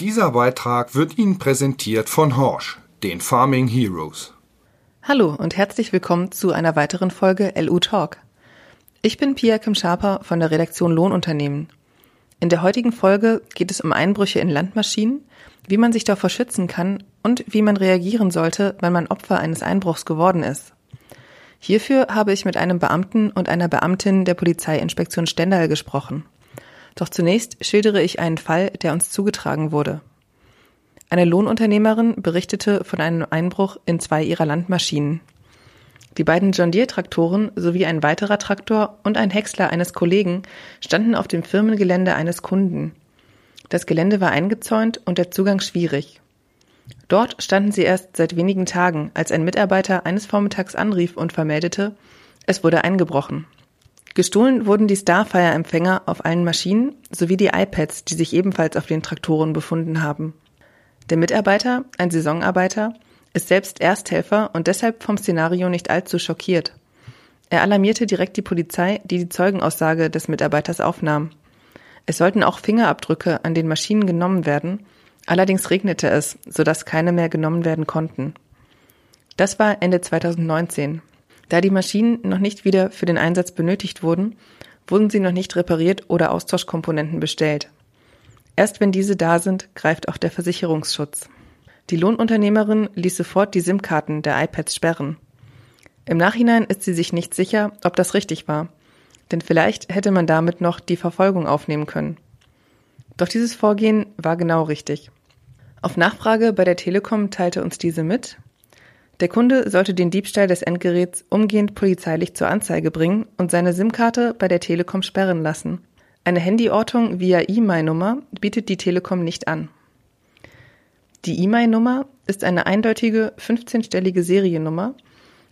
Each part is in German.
Dieser Beitrag wird Ihnen präsentiert von Horsch, den Farming Heroes. Hallo und herzlich willkommen zu einer weiteren Folge LU Talk. Ich bin Pia Kim-Schaper von der Redaktion Lohnunternehmen. In der heutigen Folge geht es um Einbrüche in Landmaschinen, wie man sich davor schützen kann und wie man reagieren sollte, wenn man Opfer eines Einbruchs geworden ist. Hierfür habe ich mit einem Beamten und einer Beamtin der Polizeiinspektion Stendal gesprochen. Doch zunächst schildere ich einen Fall, der uns zugetragen wurde. Eine Lohnunternehmerin berichtete von einem Einbruch in zwei ihrer Landmaschinen. Die beiden John Deere Traktoren sowie ein weiterer Traktor und ein Häcksler eines Kollegen standen auf dem Firmengelände eines Kunden. Das Gelände war eingezäunt und der Zugang schwierig. Dort standen sie erst seit wenigen Tagen, als ein Mitarbeiter eines Vormittags anrief und vermeldete, es wurde eingebrochen. Gestohlen wurden die Starfire-Empfänger auf allen Maschinen sowie die iPads, die sich ebenfalls auf den Traktoren befunden haben. Der Mitarbeiter, ein Saisonarbeiter, ist selbst Ersthelfer und deshalb vom Szenario nicht allzu schockiert. Er alarmierte direkt die Polizei, die die Zeugenaussage des Mitarbeiters aufnahm. Es sollten auch Fingerabdrücke an den Maschinen genommen werden, allerdings regnete es, sodass keine mehr genommen werden konnten. Das war Ende 2019. Da die Maschinen noch nicht wieder für den Einsatz benötigt wurden, wurden sie noch nicht repariert oder Austauschkomponenten bestellt. Erst wenn diese da sind, greift auch der Versicherungsschutz. Die Lohnunternehmerin ließ sofort die SIM-Karten der iPads sperren. Im Nachhinein ist sie sich nicht sicher, ob das richtig war, denn vielleicht hätte man damit noch die Verfolgung aufnehmen können. Doch dieses Vorgehen war genau richtig. Auf Nachfrage bei der Telekom teilte uns diese mit, der Kunde sollte den Diebstahl des Endgeräts umgehend polizeilich zur Anzeige bringen und seine SIM-Karte bei der Telekom sperren lassen. Eine Handyortung via E-Mail-Nummer bietet die Telekom nicht an. Die E-Mail-Nummer ist eine eindeutige 15-stellige Seriennummer,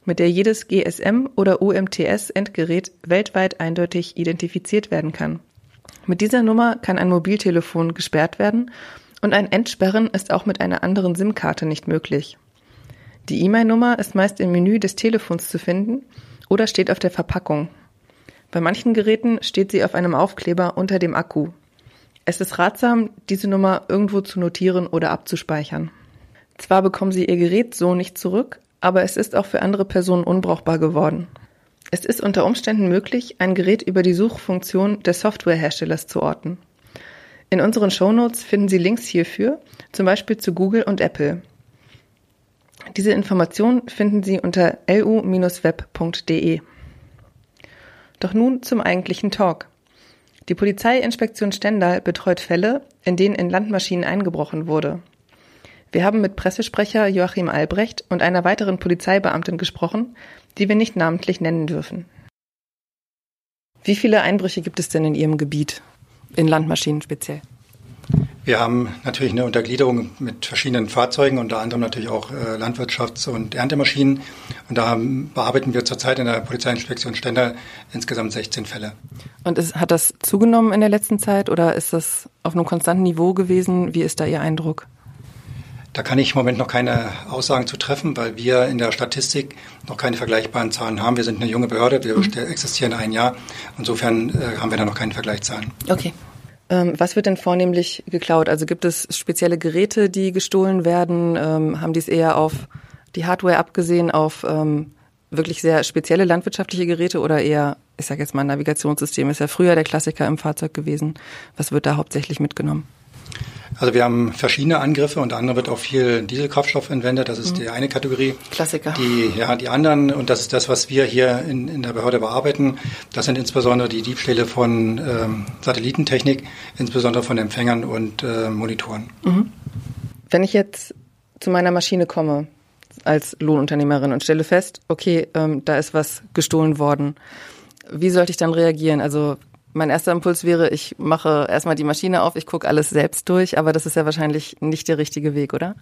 mit der jedes GSM- oder UMTS-Endgerät weltweit eindeutig identifiziert werden kann. Mit dieser Nummer kann ein Mobiltelefon gesperrt werden und ein Entsperren ist auch mit einer anderen SIM-Karte nicht möglich. Die E-Mail-Nummer ist meist im Menü des Telefons zu finden oder steht auf der Verpackung. Bei manchen Geräten steht sie auf einem Aufkleber unter dem Akku. Es ist ratsam, diese Nummer irgendwo zu notieren oder abzuspeichern. Zwar bekommen Sie Ihr Gerät so nicht zurück, aber es ist auch für andere Personen unbrauchbar geworden. Es ist unter Umständen möglich, ein Gerät über die Suchfunktion des Softwareherstellers zu orten. In unseren Shownotes finden Sie Links hierfür, zum Beispiel zu Google und Apple. Diese Informationen finden Sie unter lu-web.de. Doch nun zum eigentlichen Talk. Die Polizeiinspektion Stendal betreut Fälle, in denen in Landmaschinen eingebrochen wurde. Wir haben mit Pressesprecher Joachim Albrecht und einer weiteren Polizeibeamtin gesprochen, die wir nicht namentlich nennen dürfen. Wie viele Einbrüche gibt es denn in Ihrem Gebiet, in Landmaschinen speziell? Wir haben natürlich eine Untergliederung mit verschiedenen Fahrzeugen, unter anderem natürlich auch äh, Landwirtschafts- und Erntemaschinen. Und da bearbeiten wir zurzeit in der Polizeiinspektion Stendal insgesamt 16 Fälle. Und ist, hat das zugenommen in der letzten Zeit oder ist das auf einem konstanten Niveau gewesen? Wie ist da Ihr Eindruck? Da kann ich im Moment noch keine Aussagen zu treffen, weil wir in der Statistik noch keine vergleichbaren Zahlen haben. Wir sind eine junge Behörde, wir mhm. existieren ein Jahr. Insofern äh, haben wir da noch keine Vergleichszahlen. Okay. Ähm, was wird denn vornehmlich geklaut? Also gibt es spezielle Geräte, die gestohlen werden? Ähm, haben die es eher auf die Hardware abgesehen, auf ähm, wirklich sehr spezielle landwirtschaftliche Geräte oder eher, ich sage jetzt mal, Navigationssystem? Ist ja früher der Klassiker im Fahrzeug gewesen. Was wird da hauptsächlich mitgenommen? Also wir haben verschiedene Angriffe, unter anderem wird auch viel Dieselkraftstoff entwendet, das ist mhm. die eine Kategorie. Klassiker. Die, ja, die anderen, und das ist das, was wir hier in, in der Behörde bearbeiten, das sind insbesondere die Diebstähle von ähm, Satellitentechnik, insbesondere von Empfängern und äh, Monitoren. Mhm. Wenn ich jetzt zu meiner Maschine komme als Lohnunternehmerin und stelle fest, okay, ähm, da ist was gestohlen worden, wie sollte ich dann reagieren? Also mein erster Impuls wäre, ich mache erstmal die Maschine auf, ich gucke alles selbst durch, aber das ist ja wahrscheinlich nicht der richtige Weg, oder?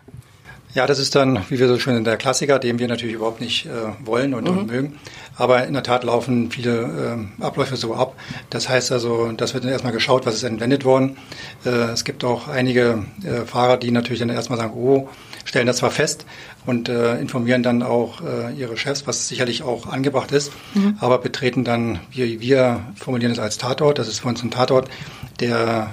Ja, das ist dann, wie wir so schön in der Klassiker, den wir natürlich überhaupt nicht äh, wollen und, mhm. und, mögen. Aber in der Tat laufen viele äh, Abläufe so ab. Das heißt also, das wird dann erstmal geschaut, was ist entwendet worden. Äh, es gibt auch einige äh, Fahrer, die natürlich dann erstmal sagen, oh, stellen das zwar fest und äh, informieren dann auch äh, ihre Chefs, was sicherlich auch angebracht ist, mhm. aber betreten dann, wie wir formulieren es als Tatort, das ist für uns ein Tatort, der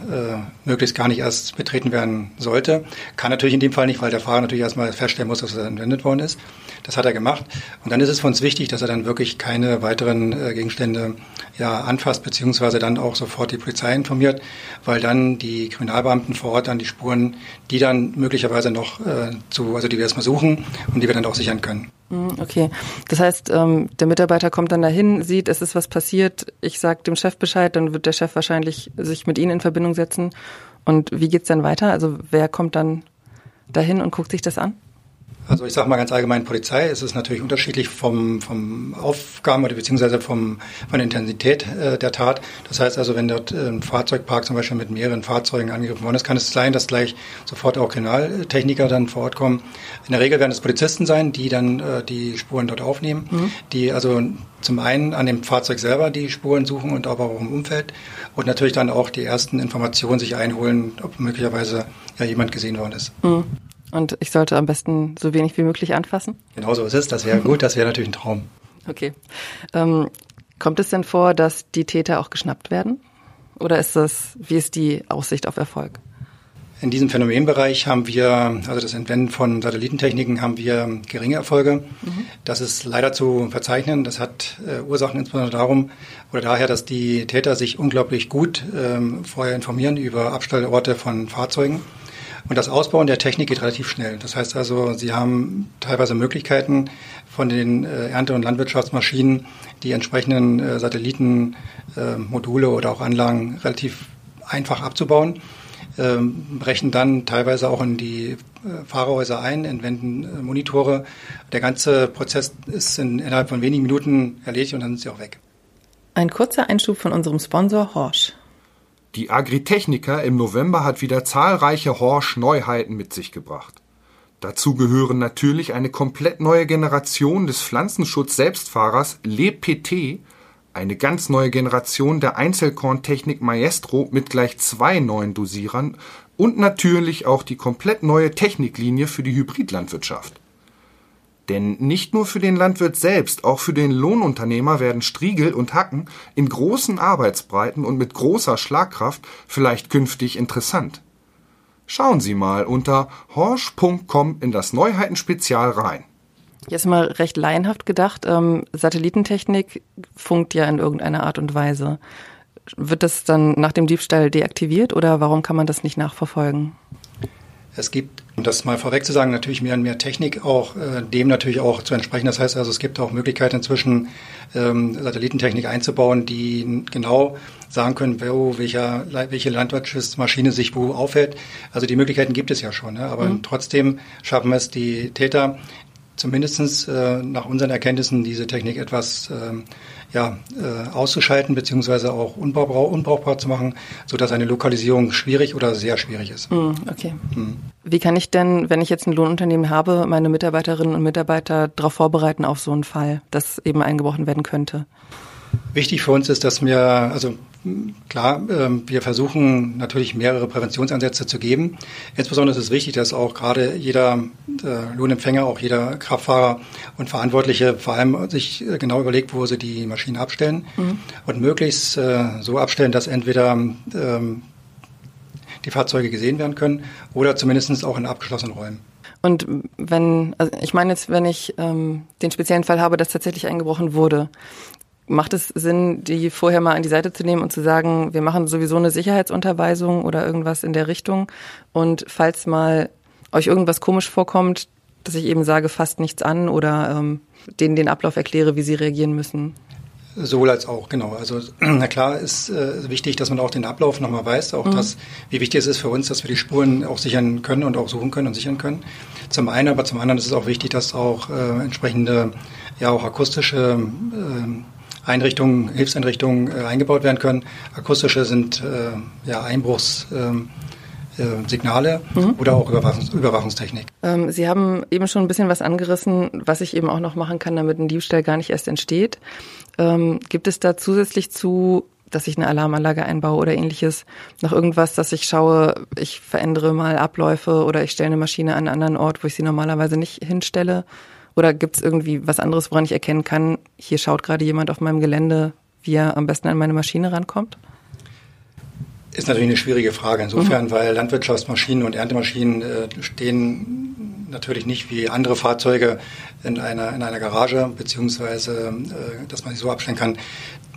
äh, möglichst gar nicht erst betreten werden sollte. Kann natürlich in dem Fall nicht, weil der Fahrer natürlich erstmal feststellen muss, dass er entwendet worden ist. Das hat er gemacht. Und dann ist es für uns wichtig, dass er dann wirklich keine weiteren äh, Gegenstände ja, anfasst, beziehungsweise dann auch sofort die Polizei informiert, weil dann die Kriminalbeamten vor Ort dann die Spuren, die dann möglicherweise noch äh, zu, also die wir erstmal suchen und die wir dann auch sichern können. Hm, okay, das heißt, ähm, der Mitarbeiter kommt dann dahin, sieht, es ist was passiert, ich sage dem Chef Bescheid, dann wird der Chef wahrscheinlich sich mit Ihnen in Verbindung setzen. Und wie geht's dann weiter? Also wer kommt dann dahin und guckt sich das an? Also ich sage mal ganz allgemein Polizei. Es ist natürlich unterschiedlich vom, vom Aufgaben oder beziehungsweise vom, von der Intensität äh, der Tat. Das heißt also, wenn dort ein Fahrzeugpark zum Beispiel mit mehreren Fahrzeugen angegriffen worden ist, kann es sein, dass gleich sofort auch Kriminaltechniker dann vor Ort kommen. In der Regel werden es Polizisten sein, die dann äh, die Spuren dort aufnehmen, mhm. die also zum einen an dem Fahrzeug selber die Spuren suchen und aber auch im Umfeld und natürlich dann auch die ersten Informationen sich einholen, ob möglicherweise ja jemand gesehen worden ist. Mhm. Und ich sollte am besten so wenig wie möglich anfassen? Genau so ist es. Das wäre gut. Das wäre natürlich ein Traum. Okay. Ähm, kommt es denn vor, dass die Täter auch geschnappt werden? Oder ist das, wie ist die Aussicht auf Erfolg? In diesem Phänomenbereich haben wir, also das Entwenden von Satellitentechniken, haben wir geringe Erfolge. Mhm. Das ist leider zu verzeichnen. Das hat äh, Ursachen insbesondere darum oder daher, dass die Täter sich unglaublich gut ähm, vorher informieren über Abstellorte von Fahrzeugen und das Ausbauen der Technik geht relativ schnell. Das heißt also, Sie haben teilweise Möglichkeiten von den äh, Ernte- und Landwirtschaftsmaschinen, die entsprechenden äh, Satellitenmodule äh, oder auch Anlagen relativ einfach abzubauen. Ähm, brechen dann teilweise auch in die Fahrerhäuser ein, entwenden Monitore. Der ganze Prozess ist in, innerhalb von wenigen Minuten erledigt und dann sind sie auch weg. Ein kurzer Einschub von unserem Sponsor Horsch. Die Agritechnica im November hat wieder zahlreiche Horsch-Neuheiten mit sich gebracht. Dazu gehören natürlich eine komplett neue Generation des Pflanzenschutz-Selbstfahrers LePT, eine ganz neue Generation der Einzelkorntechnik Maestro mit gleich zwei neuen Dosierern und natürlich auch die komplett neue Techniklinie für die Hybridlandwirtschaft. Denn nicht nur für den Landwirt selbst, auch für den Lohnunternehmer werden Striegel und Hacken in großen Arbeitsbreiten und mit großer Schlagkraft vielleicht künftig interessant. Schauen Sie mal unter horsch.com in das Neuheitenspezial rein. Jetzt mal recht laienhaft gedacht, ähm, Satellitentechnik funkt ja in irgendeiner Art und Weise. Wird das dann nach dem Diebstahl deaktiviert oder warum kann man das nicht nachverfolgen? Es gibt, um das mal vorweg zu sagen, natürlich mehr und mehr Technik auch äh, dem natürlich auch zu entsprechen. Das heißt also, es gibt auch Möglichkeiten inzwischen ähm, Satellitentechnik einzubauen, die genau sagen können, wo welcher, welche Landwirtschaftsmaschine sich wo aufhält. Also die Möglichkeiten gibt es ja schon. Ne? Aber mhm. trotzdem schaffen es die Täter, zumindestens äh, nach unseren Erkenntnissen diese Technik etwas ähm, ja, äh, auszuschalten beziehungsweise auch unbrauchbar, unbrauchbar zu machen, sodass eine Lokalisierung schwierig oder sehr schwierig ist. Mm, okay. Mm. Wie kann ich denn, wenn ich jetzt ein Lohnunternehmen habe, meine Mitarbeiterinnen und Mitarbeiter darauf vorbereiten auf so einen Fall, dass eben eingebrochen werden könnte? Wichtig für uns ist, dass wir, also klar, ähm, wir versuchen natürlich mehrere Präventionsansätze zu geben. Insbesondere ist es wichtig, dass auch gerade jeder äh, Lohnempfänger, auch jeder Kraftfahrer und Verantwortliche vor allem sich äh, genau überlegt, wo sie die Maschinen abstellen mhm. und möglichst äh, so abstellen, dass entweder ähm, die Fahrzeuge gesehen werden können oder zumindest auch in abgeschlossenen Räumen. Und wenn, also ich meine jetzt, wenn ich ähm, den speziellen Fall habe, dass tatsächlich eingebrochen wurde, Macht es Sinn, die vorher mal an die Seite zu nehmen und zu sagen, wir machen sowieso eine Sicherheitsunterweisung oder irgendwas in der Richtung? Und falls mal euch irgendwas komisch vorkommt, dass ich eben sage, fasst nichts an oder ähm, denen den Ablauf erkläre, wie sie reagieren müssen? Sowohl als auch, genau. Also na klar ist äh, wichtig, dass man auch den Ablauf nochmal weiß, auch mhm. das, wie wichtig es ist für uns, dass wir die Spuren auch sichern können und auch suchen können und sichern können. Zum einen, aber zum anderen ist es auch wichtig, dass auch äh, entsprechende, ja auch akustische äh, Einrichtungen, Hilfseinrichtungen äh, eingebaut werden können. Akustische sind äh, ja Einbruchs. Ähm, äh, Signale mhm. oder auch Überwachungs Überwachungstechnik. Ähm, Sie haben eben schon ein bisschen was angerissen, was ich eben auch noch machen kann, damit ein Diebstahl gar nicht erst entsteht. Ähm, gibt es da zusätzlich zu dass ich eine Alarmanlage einbaue oder ähnliches, noch irgendwas, dass ich schaue, ich verändere mal Abläufe oder ich stelle eine Maschine an einen anderen Ort, wo ich sie normalerweise nicht hinstelle? Oder gibt es irgendwie was anderes, woran ich erkennen kann, hier schaut gerade jemand auf meinem Gelände, wie er am besten an meine Maschine rankommt? Ist natürlich eine schwierige Frage insofern, mhm. weil Landwirtschaftsmaschinen und Erntemaschinen äh, stehen natürlich nicht wie andere Fahrzeuge in einer, in einer Garage, beziehungsweise äh, dass man sie so abstellen kann.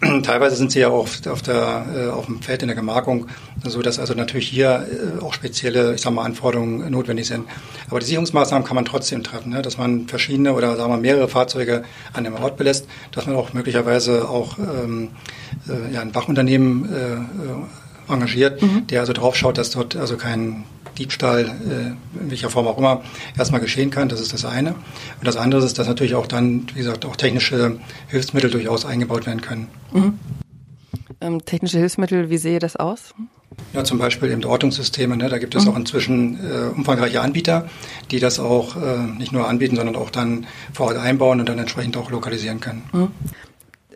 Teilweise sind sie ja auch auf, der, äh, auf dem Feld in der Gemarkung, so dass also natürlich hier äh, auch spezielle, ich sag mal, Anforderungen notwendig sind. Aber die Sicherungsmaßnahmen kann man trotzdem treffen, ne? dass man verschiedene oder sagen wir mehrere Fahrzeuge an dem Ort belässt, dass man auch möglicherweise auch ähm, äh, ja, ein Wachunternehmen äh, engagiert, mhm. der also drauf schaut, dass dort also kein Diebstahl, äh, in welcher Form auch immer, erstmal geschehen kann. Das ist das eine. Und das andere ist, dass natürlich auch dann, wie gesagt, auch technische Hilfsmittel durchaus eingebaut werden können. Mhm. Ähm, technische Hilfsmittel, wie sehe das aus? Ja, zum Beispiel eben Ortungssysteme. Ne? Da gibt es mhm. auch inzwischen äh, umfangreiche Anbieter, die das auch äh, nicht nur anbieten, sondern auch dann vor Ort einbauen und dann entsprechend auch lokalisieren können. Mhm.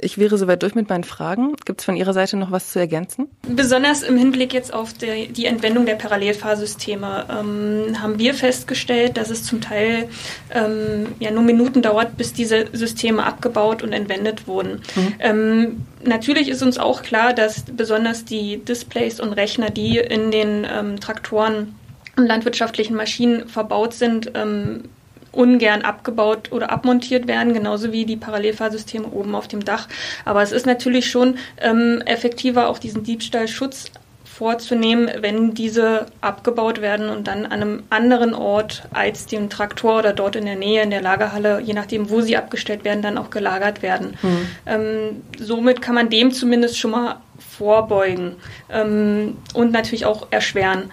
Ich wäre soweit durch mit meinen Fragen. Gibt es von Ihrer Seite noch was zu ergänzen? Besonders im Hinblick jetzt auf die, die Entwendung der Parallelfahrsysteme ähm, haben wir festgestellt, dass es zum Teil ähm, ja nur Minuten dauert, bis diese Systeme abgebaut und entwendet wurden. Mhm. Ähm, natürlich ist uns auch klar, dass besonders die Displays und Rechner, die in den ähm, Traktoren und landwirtschaftlichen Maschinen verbaut sind, ähm, ungern abgebaut oder abmontiert werden, genauso wie die Parallelfahrsysteme oben auf dem Dach. Aber es ist natürlich schon ähm, effektiver, auch diesen Diebstahlschutz vorzunehmen, wenn diese abgebaut werden und dann an einem anderen Ort als dem Traktor oder dort in der Nähe in der Lagerhalle, je nachdem, wo sie abgestellt werden, dann auch gelagert werden. Mhm. Ähm, somit kann man dem zumindest schon mal vorbeugen ähm, und natürlich auch erschweren.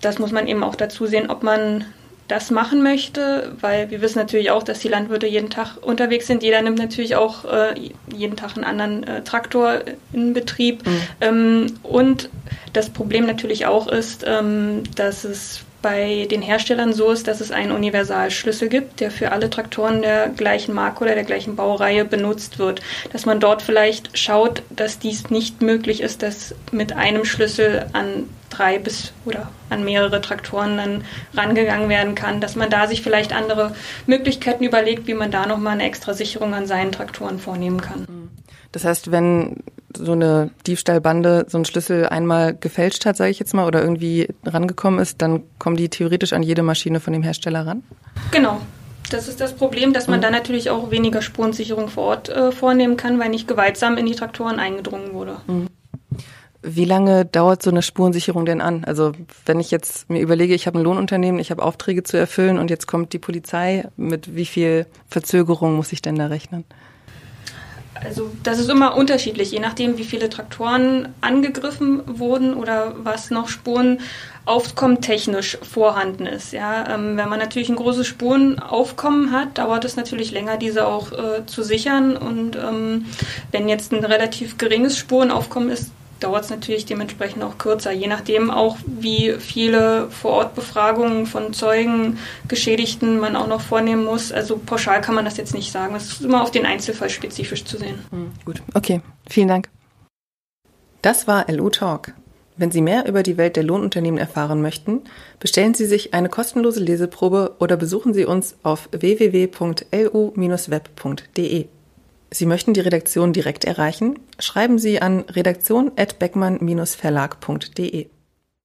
Das muss man eben auch dazu sehen, ob man das machen möchte, weil wir wissen natürlich auch, dass die Landwirte jeden Tag unterwegs sind. Jeder nimmt natürlich auch äh, jeden Tag einen anderen äh, Traktor in Betrieb. Mhm. Ähm, und das Problem natürlich auch ist, ähm, dass es bei den Herstellern so ist, dass es einen Universalschlüssel gibt, der für alle Traktoren der gleichen Marke oder der gleichen Baureihe benutzt wird. Dass man dort vielleicht schaut, dass dies nicht möglich ist, dass mit einem Schlüssel an drei bis oder an mehrere Traktoren dann rangegangen werden kann, dass man da sich vielleicht andere Möglichkeiten überlegt, wie man da nochmal eine extra Sicherung an seinen Traktoren vornehmen kann. Das heißt, wenn so eine Diebstahlbande so einen Schlüssel einmal gefälscht hat, sage ich jetzt mal, oder irgendwie rangekommen ist, dann kommen die theoretisch an jede Maschine von dem Hersteller ran? Genau. Das ist das Problem, dass man mhm. dann natürlich auch weniger Spurensicherung vor Ort äh, vornehmen kann, weil nicht gewaltsam in die Traktoren eingedrungen wurde. Mhm. Wie lange dauert so eine Spurensicherung denn an? Also wenn ich jetzt mir überlege, ich habe ein Lohnunternehmen, ich habe Aufträge zu erfüllen und jetzt kommt die Polizei, mit wie viel Verzögerung muss ich denn da rechnen? Also das ist immer unterschiedlich, je nachdem, wie viele Traktoren angegriffen wurden oder was noch Spurenaufkommen technisch vorhanden ist. Ja, ähm, wenn man natürlich ein großes Spurenaufkommen hat, dauert es natürlich länger, diese auch äh, zu sichern. Und ähm, wenn jetzt ein relativ geringes Spurenaufkommen ist, dauert es natürlich dementsprechend auch kürzer, je nachdem auch, wie viele Vorortbefragungen von Zeugen, Geschädigten man auch noch vornehmen muss. Also pauschal kann man das jetzt nicht sagen. Es ist immer auf den Einzelfall spezifisch zu sehen. Mhm, gut, okay. Vielen Dank. Das war LU Talk. Wenn Sie mehr über die Welt der Lohnunternehmen erfahren möchten, bestellen Sie sich eine kostenlose Leseprobe oder besuchen Sie uns auf www.lu-web.de. Sie möchten die Redaktion direkt erreichen? Schreiben Sie an redaktion@beckmann-verlag.de.